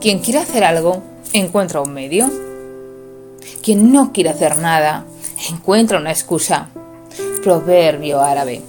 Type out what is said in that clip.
Quien quiere hacer algo, encuentra un medio. Quien no quiere hacer nada, encuentra una excusa. Proverbio árabe.